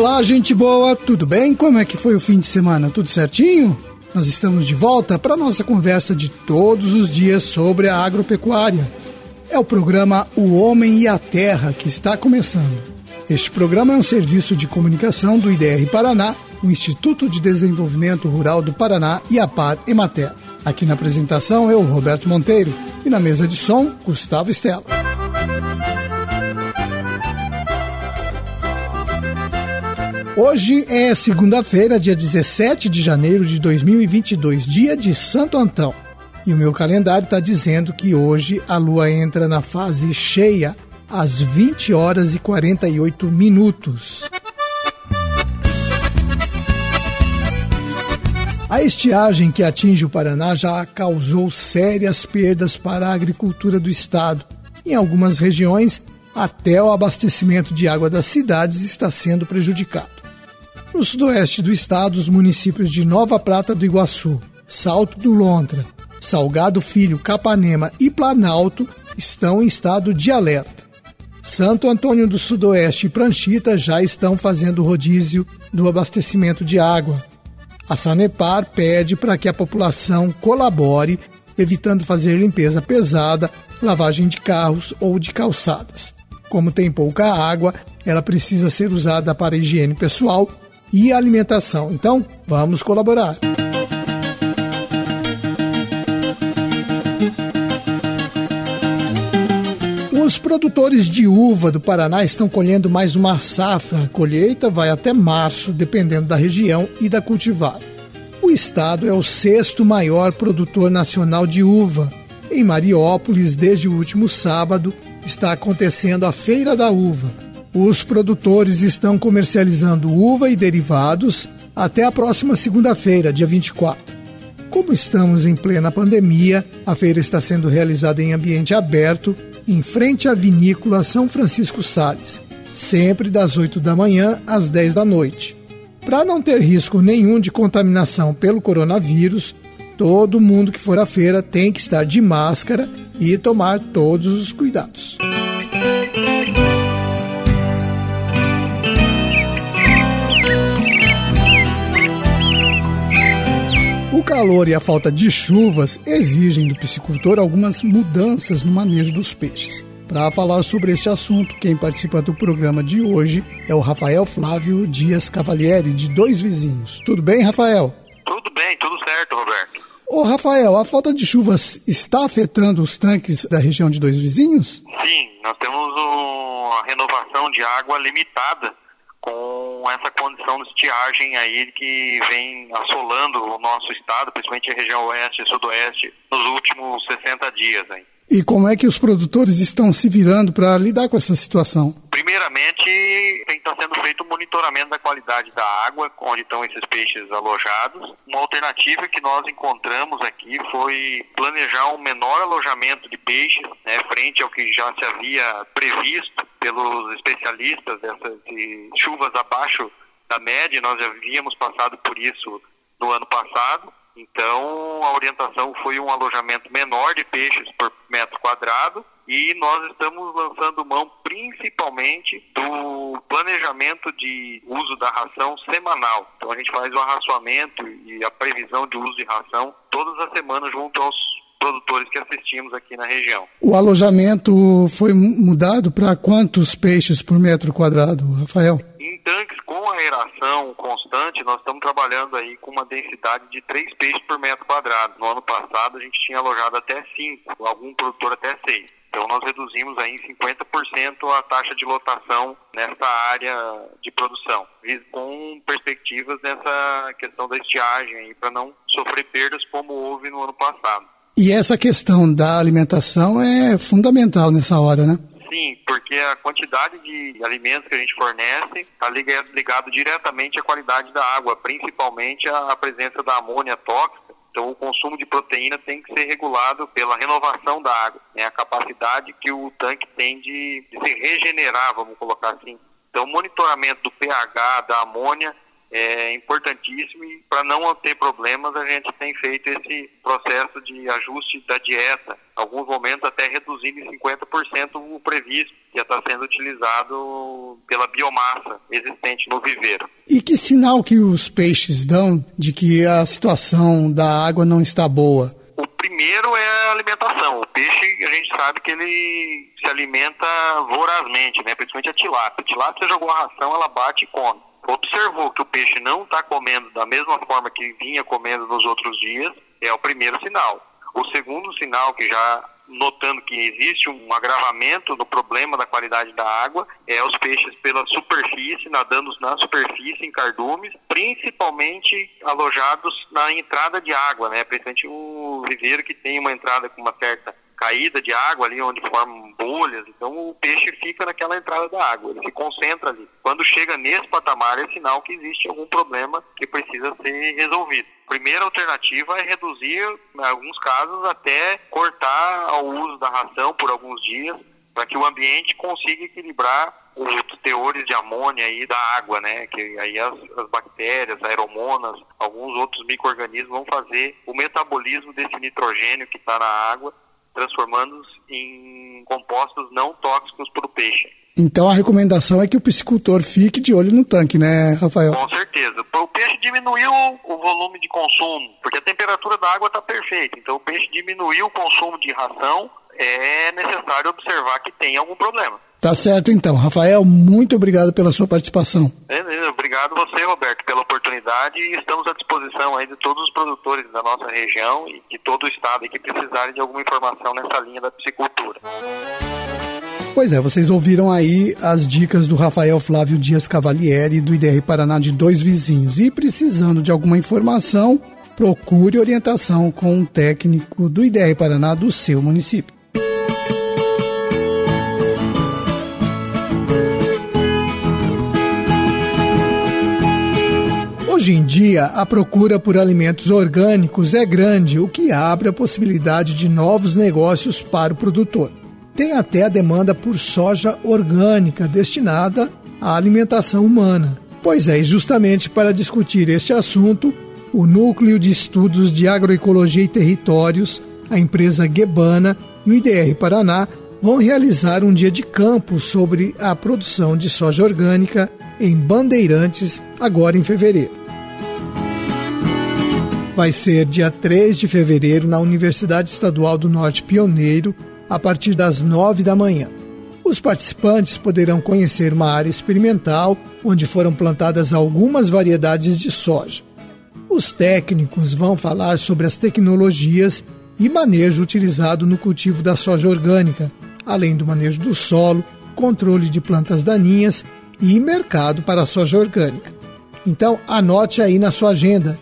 Olá, gente boa, tudo bem? Como é que foi o fim de semana? Tudo certinho? Nós estamos de volta para nossa conversa de todos os dias sobre a agropecuária. É o programa O Homem e a Terra que está começando. Este programa é um serviço de comunicação do IDR Paraná, o Instituto de Desenvolvimento Rural do Paraná e a Par Emater. Aqui na apresentação eu, Roberto Monteiro, e na mesa de som, Gustavo Estela. Hoje é segunda-feira, dia 17 de janeiro de 2022, dia de Santo Antão. E o meu calendário está dizendo que hoje a lua entra na fase cheia às 20 horas e 48 minutos. A estiagem que atinge o Paraná já causou sérias perdas para a agricultura do estado. Em algumas regiões, até o abastecimento de água das cidades está sendo prejudicado. No sudoeste do estado, os municípios de Nova Prata do Iguaçu, Salto do Lontra, Salgado Filho, Capanema e Planalto estão em estado de alerta. Santo Antônio do Sudoeste e Pranchita já estão fazendo rodízio do abastecimento de água. A Sanepar pede para que a população colabore, evitando fazer limpeza pesada, lavagem de carros ou de calçadas. Como tem pouca água, ela precisa ser usada para higiene pessoal e alimentação. Então, vamos colaborar. Os produtores de uva do Paraná estão colhendo mais uma safra. A colheita vai até março, dependendo da região e da cultivar. O estado é o sexto maior produtor nacional de uva. Em Mariópolis, desde o último sábado, está acontecendo a Feira da Uva os produtores estão comercializando uva e derivados até a próxima segunda-feira, dia 24. Como estamos em plena pandemia, a feira está sendo realizada em ambiente aberto, em frente à vinícola São Francisco Sales, sempre das 8 da manhã às 10 da noite. Para não ter risco nenhum de contaminação pelo coronavírus, todo mundo que for à feira tem que estar de máscara e tomar todos os cuidados. O calor e a falta de chuvas exigem do piscicultor algumas mudanças no manejo dos peixes. Para falar sobre este assunto, quem participa do programa de hoje é o Rafael Flávio Dias Cavalieri, de Dois Vizinhos. Tudo bem, Rafael? Tudo bem, tudo certo, Roberto. Ô, Rafael, a falta de chuvas está afetando os tanques da região de Dois Vizinhos? Sim, nós temos uma renovação de água limitada com essa condição de estiagem aí que vem assolando o nosso estado, principalmente a região oeste e sudoeste, nos últimos 60 dias. Aí. E como é que os produtores estão se virando para lidar com essa situação? Primeiramente, tem estar sendo feito o um monitoramento da qualidade da água, onde estão esses peixes alojados. Uma alternativa que nós encontramos aqui foi planejar um menor alojamento de peixes, né, frente ao que já se havia previsto pelos especialistas dessas de chuvas abaixo da média. Nós já havíamos passado por isso no ano passado. Então, a orientação foi um alojamento menor de peixes por metro quadrado e nós estamos lançando mão principalmente do planejamento de uso da ração semanal. Então, a gente faz o arraçoamento e a previsão de uso de ração todas as semanas junto aos produtores que assistimos aqui na região. O alojamento foi mudado para quantos peixes por metro quadrado, Rafael? Em tanques com aeração constante, nós estamos trabalhando aí com uma densidade de 3 peixes por metro quadrado. No ano passado, a gente tinha alojado até 5, algum produtor até 6. Então, nós reduzimos aí em 50% a taxa de lotação nessa área de produção, com perspectivas nessa questão da estiagem, para não sofrer perdas como houve no ano passado. E essa questão da alimentação é fundamental nessa hora, né? Sim, porque a quantidade de alimentos que a gente fornece está ligado diretamente à qualidade da água, principalmente à presença da amônia tóxica. Então, o consumo de proteína tem que ser regulado pela renovação da água, né? a capacidade que o tanque tem de, de se regenerar, vamos colocar assim. Então, monitoramento do pH, da amônia é importantíssimo e para não ter problemas a gente tem feito esse processo de ajuste da dieta, alguns momentos até reduzindo em 50% o previsto que está sendo utilizado pela biomassa existente no viveiro. E que sinal que os peixes dão de que a situação da água não está boa? O primeiro é a alimentação. O peixe, a gente sabe que ele se alimenta vorazmente, né? principalmente a tilápia. A tilápia, você jogou a ração, ela bate e come observou que o peixe não está comendo da mesma forma que vinha comendo nos outros dias, é o primeiro sinal. O segundo sinal, que já notando que existe um agravamento no problema da qualidade da água, é os peixes pela superfície, nadando na superfície em cardumes, principalmente alojados na entrada de água, né? Principalmente o viveiro que tem uma entrada com uma certa caída de água ali, onde formam bolhas, então o peixe fica naquela entrada da água, ele se concentra ali. Quando chega nesse patamar, é sinal que existe algum problema que precisa ser resolvido. Primeira alternativa é reduzir, em alguns casos, até cortar o uso da ração por alguns dias, para que o ambiente consiga equilibrar os teores de amônia aí da água, né? Que aí as, as bactérias, aeromonas, alguns outros micro-organismos vão fazer o metabolismo desse nitrogênio que está na água transformando-os em compostos não tóxicos para o peixe. Então a recomendação é que o piscicultor fique de olho no tanque, né, Rafael? Com certeza. O peixe diminuiu o volume de consumo, porque a temperatura da água está perfeita. Então o peixe diminuiu o consumo de ração, é necessário observar que tem algum problema. Tá certo então. Rafael, muito obrigado pela sua participação. Beleza, obrigado você, Roberto, pela oportunidade e estamos à disposição aí de todos os produtores da nossa região e de todo o estado que precisarem de alguma informação nessa linha da piscicultura. Pois é, vocês ouviram aí as dicas do Rafael Flávio Dias Cavalieri do IDR Paraná de dois vizinhos. E precisando de alguma informação, procure orientação com um técnico do IDR Paraná do seu município. Dia, a procura por alimentos orgânicos é grande, o que abre a possibilidade de novos negócios para o produtor. Tem até a demanda por soja orgânica destinada à alimentação humana. Pois é, e justamente para discutir este assunto, o Núcleo de Estudos de Agroecologia e Territórios, a empresa Guebana e o IDR Paraná vão realizar um dia de campo sobre a produção de soja orgânica em Bandeirantes, agora em fevereiro vai ser dia 3 de fevereiro na Universidade Estadual do Norte Pioneiro, a partir das 9 da manhã. Os participantes poderão conhecer uma área experimental onde foram plantadas algumas variedades de soja. Os técnicos vão falar sobre as tecnologias e manejo utilizado no cultivo da soja orgânica, além do manejo do solo, controle de plantas daninhas e mercado para a soja orgânica. Então, anote aí na sua agenda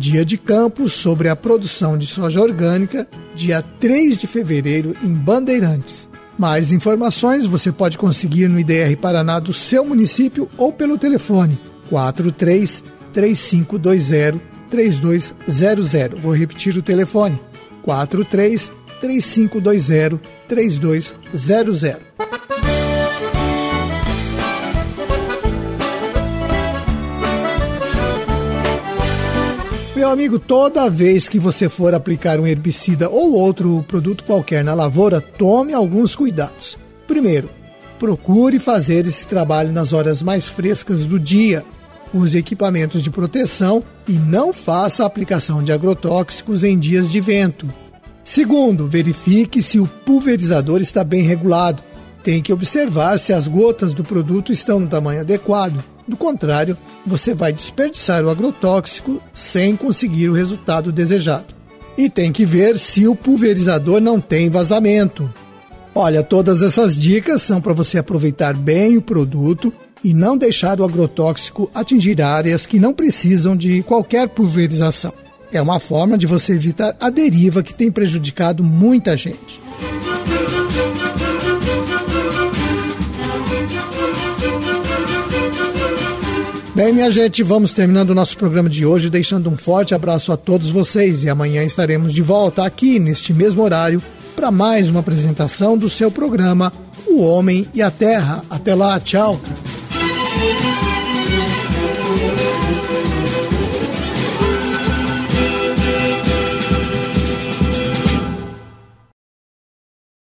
Dia de campo sobre a produção de soja orgânica, dia 3 de fevereiro em Bandeirantes. Mais informações você pode conseguir no IDR Paraná do seu município ou pelo telefone 43 3520 3200. Vou repetir o telefone: 43 3520 3200. Meu amigo, toda vez que você for aplicar um herbicida ou outro produto qualquer na lavoura, tome alguns cuidados. Primeiro, procure fazer esse trabalho nas horas mais frescas do dia. Use equipamentos de proteção e não faça a aplicação de agrotóxicos em dias de vento. Segundo, verifique se o pulverizador está bem regulado. Tem que observar se as gotas do produto estão no tamanho adequado. Do contrário, você vai desperdiçar o agrotóxico sem conseguir o resultado desejado. E tem que ver se o pulverizador não tem vazamento. Olha, todas essas dicas são para você aproveitar bem o produto e não deixar o agrotóxico atingir áreas que não precisam de qualquer pulverização. É uma forma de você evitar a deriva que tem prejudicado muita gente. Bem, minha gente, vamos terminando o nosso programa de hoje, deixando um forte abraço a todos vocês e amanhã estaremos de volta aqui neste mesmo horário para mais uma apresentação do seu programa O Homem e a Terra. Até lá, tchau.